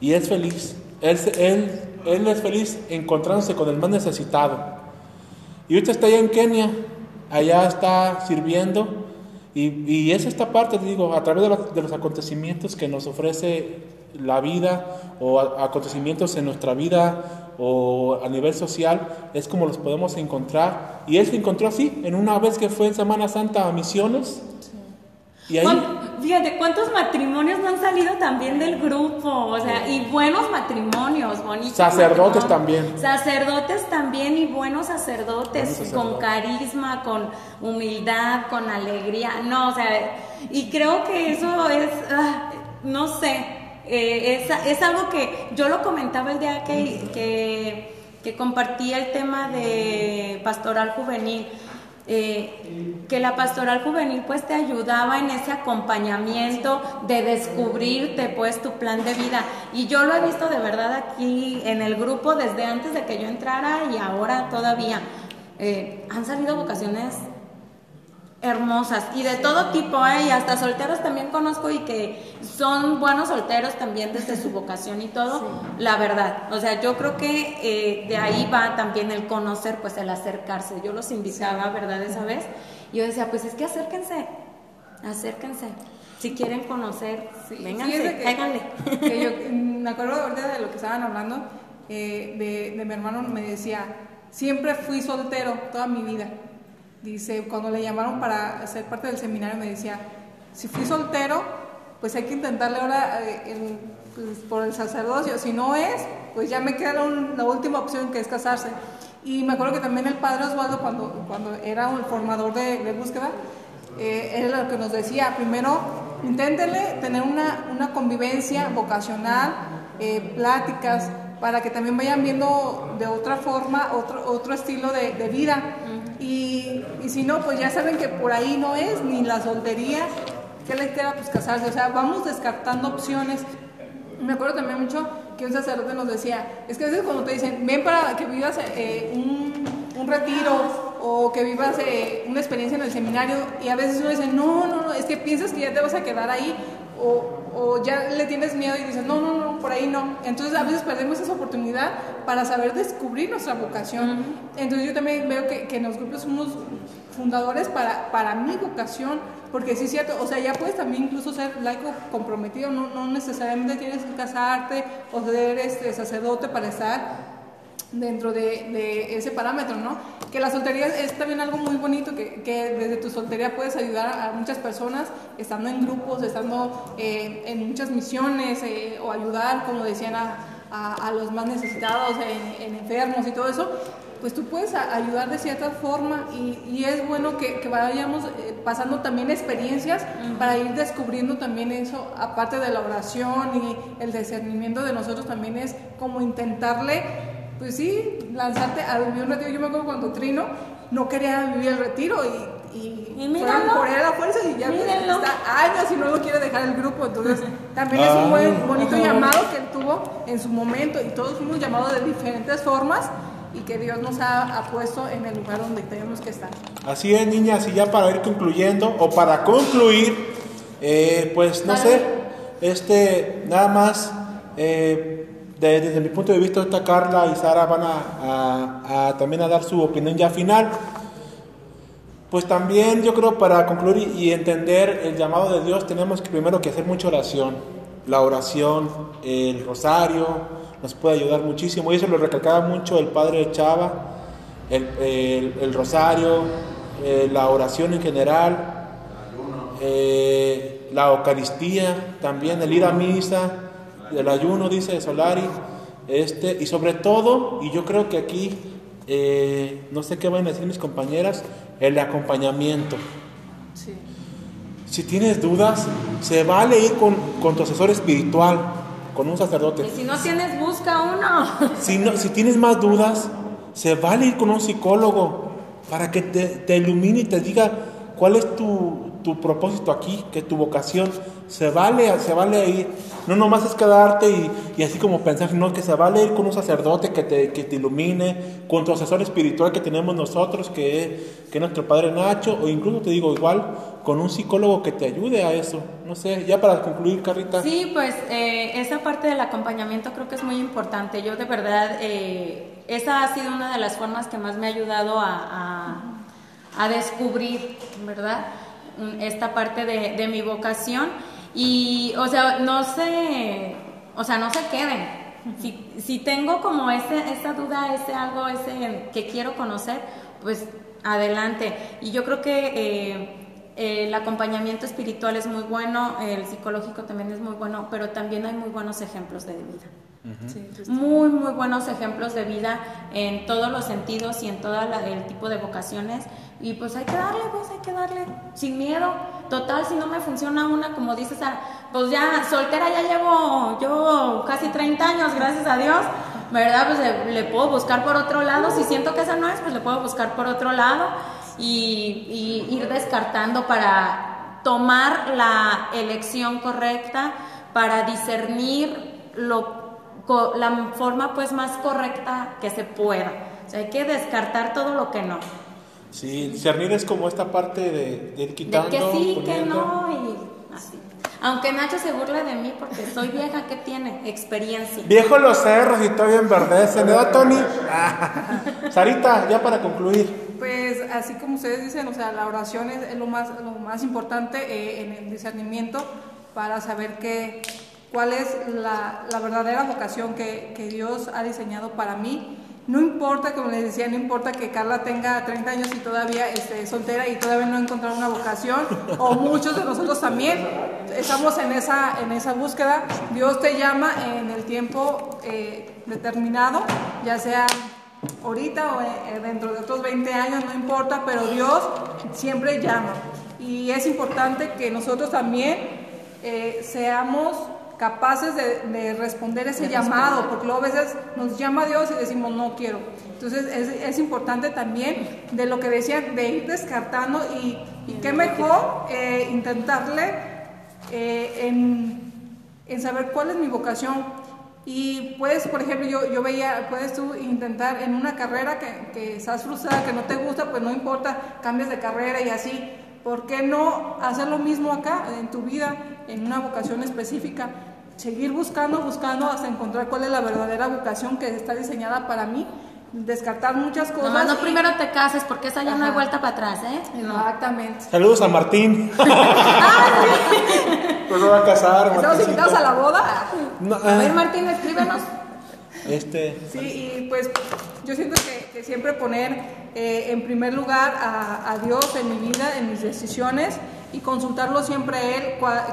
y es feliz. Él, él él es feliz encontrándose con el más necesitado. Y ahorita está allá en Kenia, allá está sirviendo. Y, es esta parte, digo, a través de, los acontecimientos que nos ofrece la vida o acontecimientos en nuestra vida o a nivel social, es como los podemos encontrar. Y él se encontró así, en una vez que fue en Semana Santa a Misiones. Y ahí, Fíjate, ¿cuántos matrimonios no han salido también del grupo? O sea, y buenos matrimonios, bonitos. Sacerdotes también. Sacerdotes también y buenos sacerdotes, con carisma, con humildad, con alegría. No, o sea, y creo que eso es, ah, no sé, eh, es, es, algo que yo lo comentaba el día que, que, que compartí el tema de pastoral juvenil eh, que la pastoral juvenil pues te ayudaba en ese acompañamiento de descubrirte pues tu plan de vida. Y yo lo he visto de verdad aquí en el grupo desde antes de que yo entrara y ahora todavía. Eh, han salido vocaciones hermosas y de todo tipo, ¿eh? y hasta solteros también conozco y que son buenos solteros también desde su vocación y todo, la verdad. O sea, yo creo que eh, de ahí va también el conocer, pues el acercarse. Yo los invitaba, ¿verdad? Esa vez. Y yo decía, pues es que acérquense, acérquense. Si quieren conocer, sí, vénganse, que, yo me acuerdo ahorita de lo que estaban hablando, eh, de, de mi hermano me decía, siempre fui soltero toda mi vida Dice, cuando le llamaron para ser parte del seminario, me decía, si fui soltero, pues hay que intentarle ahora eh, pues, por el sacerdocio. Si no es, pues ya me queda la última opción que es casarse. Y me acuerdo que también el padre Osvaldo, cuando, cuando era un formador de, búsqueda, eh, era lo que nos decía, primero, inténtenle tener una, una convivencia vocacional, eh, pláticas, para que también vayan viendo de otra forma, otro, otro estilo de, de vida. Y, y, si no, pues ya saben que por ahí no es ni la soltería, ¿qué les queda? Pues casarse. O sea, vamos descartando opciones. Me acuerdo también mucho que un sacerdote nos decía, es que a veces cuando te dicen, ven para que vivas eh, un, un, retiro o que vivas eh, una experiencia en el seminario, y a veces uno dice, no, no, no, es que piensas que ya te vas a quedar ahí, o, o ya le tienes miedo y dices, no, no, no, por ahí no. Entonces a veces perdemos esa oportunidad para saber descubrir nuestra vocación. Entonces yo también veo que, que en los grupos somos fundadores para, para mi vocación, porque sí es cierto, o sea, ya puedes también incluso ser laico comprometido, no, no necesariamente tienes que casarte o ser este, sacerdote para estar dentro de, ese parámetro, ¿no? Que la soltería es también algo muy bonito, que, desde tu soltería puedes ayudar a muchas personas, estando en grupos, estando eh, en muchas misiones, eh, o ayudar, como decían, a, los más necesitados, en, enfermos y todo eso, pues tú puedes ayudar de cierta forma y, es bueno que, vayamos eh, pasando también experiencias para ir descubriendo también eso, aparte de la oración y el discernimiento de nosotros también es como intentarle pues sí, lanzarte a vivir un retiro. Yo me acuerdo cuando Trino no quería vivir el retiro y, y, y por él a la fuerza y ya está años y no lo quiere dejar el grupo. Entonces, también es un buen, bonito llamado que él tuvo en su momento y todos fuimos llamados de diferentes formas y que Dios nos ha, ha, puesto en el lugar donde tenemos que estar. Así es, niñas, y ya para ir concluyendo o para concluir, Eh, pues no sé, este, nada más, eh, de- desde mi punto de vista, ahorita Carla y Sara van a, a- a también a dar su opinión ya final. Pues también yo creo para concluir y, y entender el llamado de Dios tenemos que primero que hacer mucha oración. La oración, el rosario, nos puede ayudar muchísimo. Y eso lo recalcaba mucho el padre Chava, el, el- el rosario, eh, la oración en general, eh, la Eucaristía, también el ir a misa, el ayuno, dice Solari, este, y sobre todo, y yo creo que aquí, eh, no sé qué van a decir mis compañeras, el acompañamiento. Sí. Si tienes dudas, se vale ir con, con tu asesor espiritual, con un sacerdote. Y si no tienes, busca uno. Si, no- si tienes más dudas, se vale ir con un psicólogo para que te, te ilumine y te diga cuál es tu, tu propósito aquí, que tu vocación. Se vale, se vale ir. No nomás es quedarte y, y así como pensar, no, que se vale ir con un sacerdote que te, que te ilumine, con tu asesor espiritual que tenemos nosotros, que, que es nuestro padre Nacho, o incluso te digo igual, con un psicólogo que te ayude a eso. No sé, ya para concluir, Carrita. Sí, pues eh, esa parte del acompañamiento creo que es muy importante. Yo de verdad, eh, esa ha sido una de las formas que más me ha ayudado a, a- a descubrir, ¿verdad? Esta parte de, de mi vocación. Y, o sea, no se, o sea, no se queden. Si, si tengo como ese, esa duda, ese algo, ese que quiero conocer, pues adelante. Y yo creo que eh, el acompañamiento espiritual es muy bueno, el psicológico también es muy bueno, pero también hay muy buenos ejemplos de vida. Muy, muy buenos ejemplos de vida en todos los sentidos y en todo el tipo de vocaciones. Y pues hay que darle, pues hay que darle, sin miedo. Total, si no me funciona una, como dices, ah, pues ya soltera ya llevo yo casi 30 años, gracias a Dios. ¿Verdad? Pues le, le puedo buscar por otro lado. Si siento que esa no es, pues le puedo buscar por otro lado y, y ir descartando para tomar la elección correcta, para discernir lo la forma pues más correcta que se pueda. O sea, hay que descartar todo lo que no. Sí, discernir es como esta parte de, de ir De que sí, que no y así. Aunque Nacho se burle de mí porque soy vieja, ¿qué tiene? Experiencia. Viejo los cerros y todavía enverdecen, ¿verdad, Tony? Ah. Sarita, ya para concluir. Pues así como ustedes dicen, o sea, la oración es, lo, más, lo más importante eh, en el discernimiento para saber que, cuál es la, la verdadera vocación que, que Dios ha diseñado para mí. No importa, como les decía, no importa que Carla tenga 30 años y todavía esté soltera y todavía no ha encontrado una vocación, o muchos de nosotros también estamos en esa, en esa búsqueda. Dios te llama en el tiempo eh, determinado, ya sea ahorita o eh, dentro de otros 20 años, no importa, pero Dios siempre llama. Y es importante que nosotros también eh, seamos capaces de, de responder ese llamado, porque luego a veces nos llama Dios y decimos no quiero. Entonces es, es importante también de lo que decían, de ir descartando y, y qué mejor eh, intentarle eh, en, en saber cuál es mi vocación. Y puedes, por ejemplo, yo, yo veía, puedes tú intentar en una carrera que, que estás frustrada, que no te gusta, pues no importa, cambias de carrera y así. ¿Por qué no hacer lo mismo acá en tu vida, en una vocación específica? Seguir buscando, buscando hasta encontrar cuál es la verdadera vocación que está diseñada para mí. Descartar muchas cosas. No y- primero te cases porque esa ya no hay vuelta para atrás, ¿eh? Exactamente. Saludos a Martín. pues no va a casar, Estamos Martíncito. invitados a la boda. No, A ver, ah, Martín, escríbenos. Este, Sí, y pues yo siento que, siempre poner eh, en primer lugar a, Dios en mi vida, en mis decisiones y consultarlo siempre a Él,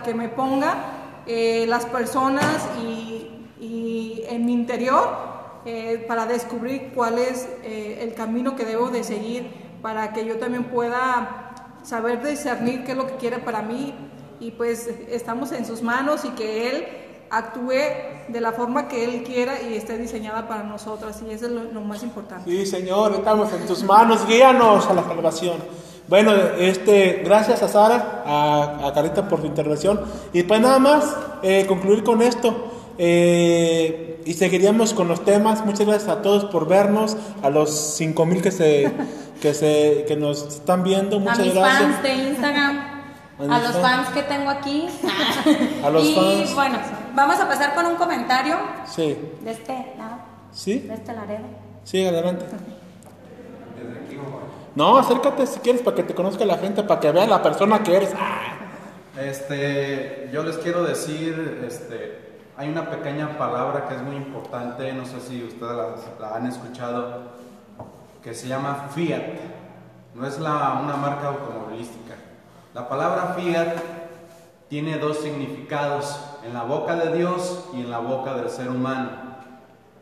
que me ponga eh, las personas y, y en mi interior eh, para descubrir cuál es eh, el camino que debo de seguir para que yo también pueda saber discernir qué es lo que quiere para mí y pues estamos en sus manos y que Él actúe de la forma que Él quiera y esté diseñada para nosotras y eso es lo, lo más importante. sí, Señor, estamos en tus manos, guíanos a la salvación. Bueno, este, gracias a Sara, a, a Carita por su intervención. Y pues nada más, eh, concluir con esto. Eh, y seguiríamos con los temas. Muchas gracias a todos por vernos, a los 5000 que se, que se, que nos están viendo. A Muchas mis gracias. fans de Instagram. a los fans que tengo aquí. A los y fans. bueno, vamos a pasar con un comentario Sí. de este lado, ¿Sí? de este Laredo. Sí, adelante. No, acércate si quieres para que te conozca la gente, para que vea la persona que eres. Ah. Este, yo les quiero decir, este, hay una pequeña palabra que es muy importante, no sé si ustedes la, la han escuchado, que se llama Fiat. No es la, una marca automovilística. La palabra Fiat tiene dos significados, en la boca de Dios y en la boca del ser humano.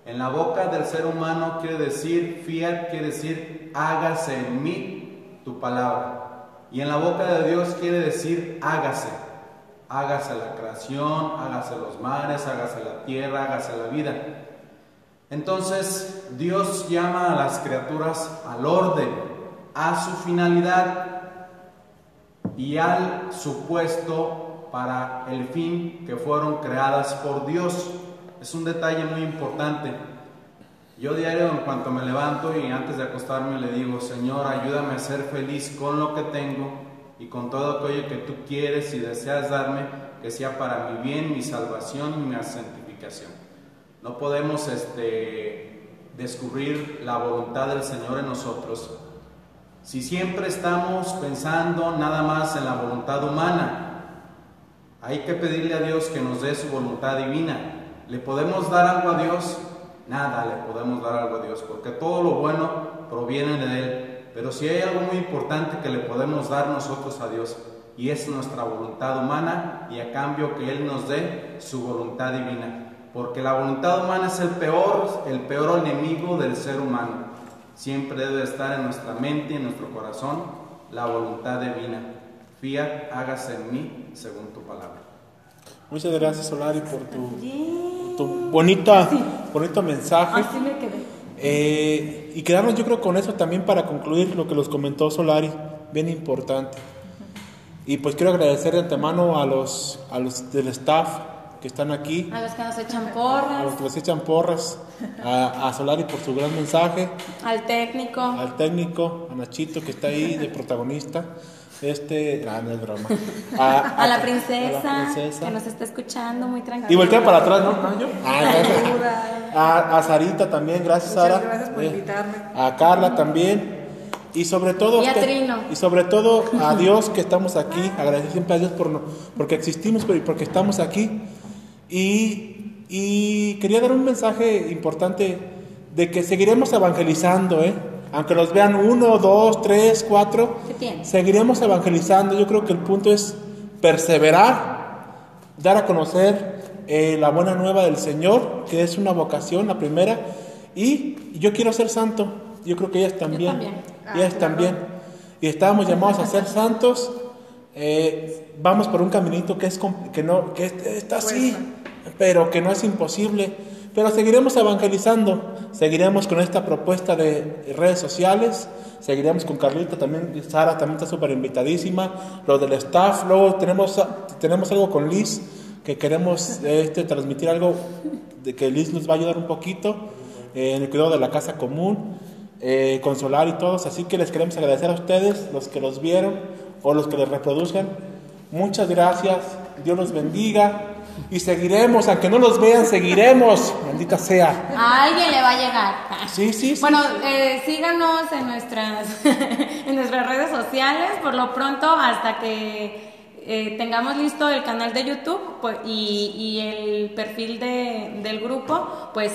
En la boca del ser humano quiere decir, fiat quiere decir, hágase en mí tu palabra. Y en la boca de Dios quiere decir, hágase. Hágase la creación, hágase los mares, hágase la tierra, hágase la vida. Entonces Dios llama a las criaturas al orden, a su finalidad y al supuesto para el fin que fueron creadas por Dios. Es un detalle muy importante. Yo diario en cuanto me levanto y antes de acostarme le digo, Señor, ayúdame a ser feliz con lo que tengo y con todo aquello que tú quieres y deseas darme, que sea para mi bien, mi salvación y mi santificación. No podemos este, descubrir la voluntad del Señor en nosotros si siempre estamos pensando nada más en la voluntad humana. Hay que pedirle a Dios que nos dé su voluntad divina. ¿Le podemos dar algo a Dios? Nada le podemos dar algo a Dios, porque todo lo bueno proviene de Él. Pero si hay algo muy importante que le podemos dar nosotros a Dios, y es nuestra voluntad humana, y a cambio que Él nos dé su voluntad divina. Porque la voluntad humana es el peor, el peor enemigo del ser humano. Siempre debe estar en nuestra mente y en nuestro corazón la voluntad divina. Fiat, hágase en mí según tu palabra. Muchas gracias, Solari, por tu, tu bonita, bonito mensaje. Así me quedé. Eh, y quedarnos, yo creo, con eso también para concluir lo que los comentó Solari, bien importante. Y pues quiero agradecer de antemano a los, a los del staff que están aquí, A los que nos echan a los porras, que les echan porras, a, a Solari por su gran mensaje, al técnico. al técnico, a Nachito que está ahí de protagonista. Este, ah, no es broma. A, A la princesa, a la princesa. que nos está escuchando muy tranquila. Y voltea para atrás, ¿no? ¿No, yo? Ah, gracias. a, a Sarita también, gracias Muchas Sara. gracias por Eh, invitarme. A Carla también. Y sobre todo Y usted- Trino. y sobre todo a Dios que estamos aquí, agradecer siempre a Dios por no- porque existimos pero y porque estamos aquí. Y, y quería dar un mensaje importante de que seguiremos evangelizando, ¿eh? Aunque nos vean uno, dos, tres, cuatro, seguiremos evangelizando. Yo creo que el punto es perseverar, dar a conocer eh, la buena nueva del Señor, que es una vocación, la primera, y yo quiero ser santo. Yo creo que ellas también. también. Ellas también. Y estábamos llamados a ser santos. Eh, vamos por un caminito que es que no que es- está así, pero que no es imposible. Pero seguiremos evangelizando, seguiremos con esta propuesta de redes sociales, seguiremos con Carlita también, Sara también está súper invitadísima, lo del staff, luego tenemos, tenemos algo con Liz, que queremos este, transmitir algo de que Liz nos va a ayudar un poquito eh, en el cuidado de la casa común, eh, consolar y todos, así que les queremos agradecer a ustedes, los que los vieron o los que les reproduzcan, muchas gracias, Dios los bendiga. Y seguiremos, aunque no los vean, seguiremos. Maldita sea. A alguien le va a llegar. Sí, sí, sí. Bueno, eh, síganos en nuestras, en nuestras redes sociales, por lo pronto, hasta que eh, tengamos listo el canal de YouTube pues, y, y el perfil de- del grupo, pues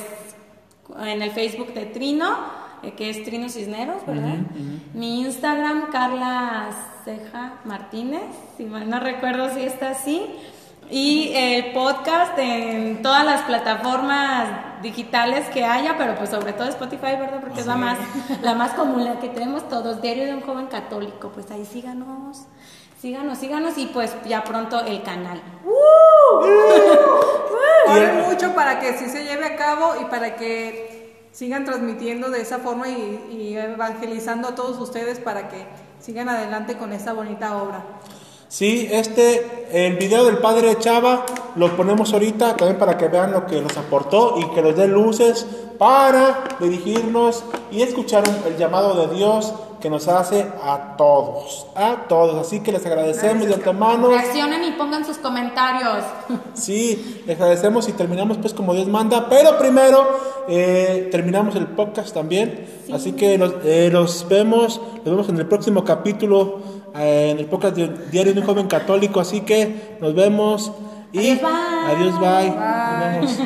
en el Facebook de Trino, eh, que es Trino Cisneros, ¿verdad? Mi Instagram, Carla Ceja Martínez, si mal no recuerdo si está así. Y el podcast en todas las plataformas digitales que haya, pero pues sobre todo Spotify, ¿verdad? Porque es la más, la más común, la que tenemos todos. Diario de un joven católico, pues ahí síganos, síganos, síganos y pues ya pronto el canal. Oren mucho para que sí se lleve a cabo y para que sigan transmitiendo de esa forma y, y evangelizando a todos ustedes para que sigan adelante con esta bonita obra. Sí, este, el video del padre Chava lo ponemos ahorita también para que vean lo que nos aportó y que nos dé luces para dirigirnos y escuchar el llamado de Dios que nos hace a todos, a todos. Así que les agradecemos de antemano. Reaccionen y pongan sus comentarios. Sí, les agradecemos y terminamos pues como Dios manda, pero primero eh, terminamos el podcast también. Así que nos, eh, nos vemos, nos vemos en el próximo capítulo, en el podcast Diario de un Joven Católico. Así que nos vemos y Adiós, bye. adiós, bye. Nos vemos.